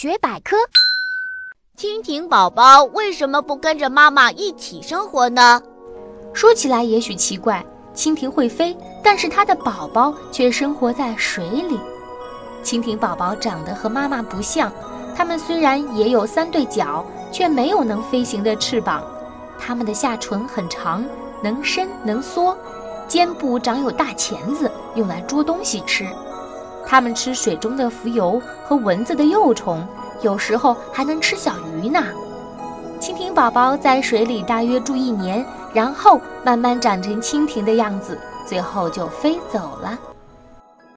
学百科：蜻蜓宝宝为什么不跟着妈妈一起生活呢？说起来也许奇怪，蜻蜓会飞，但是它的宝宝却生活在水里。蜻蜓宝宝长得和妈妈不像，它们虽然也有三对脚，却没有能飞行的翅膀。它们的下唇很长，能伸能缩，肩部长有大钳子，用来捉东西吃。它们吃水中的浮游和蚊子的幼虫，有时候还能吃小鱼呢。蜻蜓宝宝在水里大约住一年，然后慢慢长成蜻蜓的样子，最后就飞走了。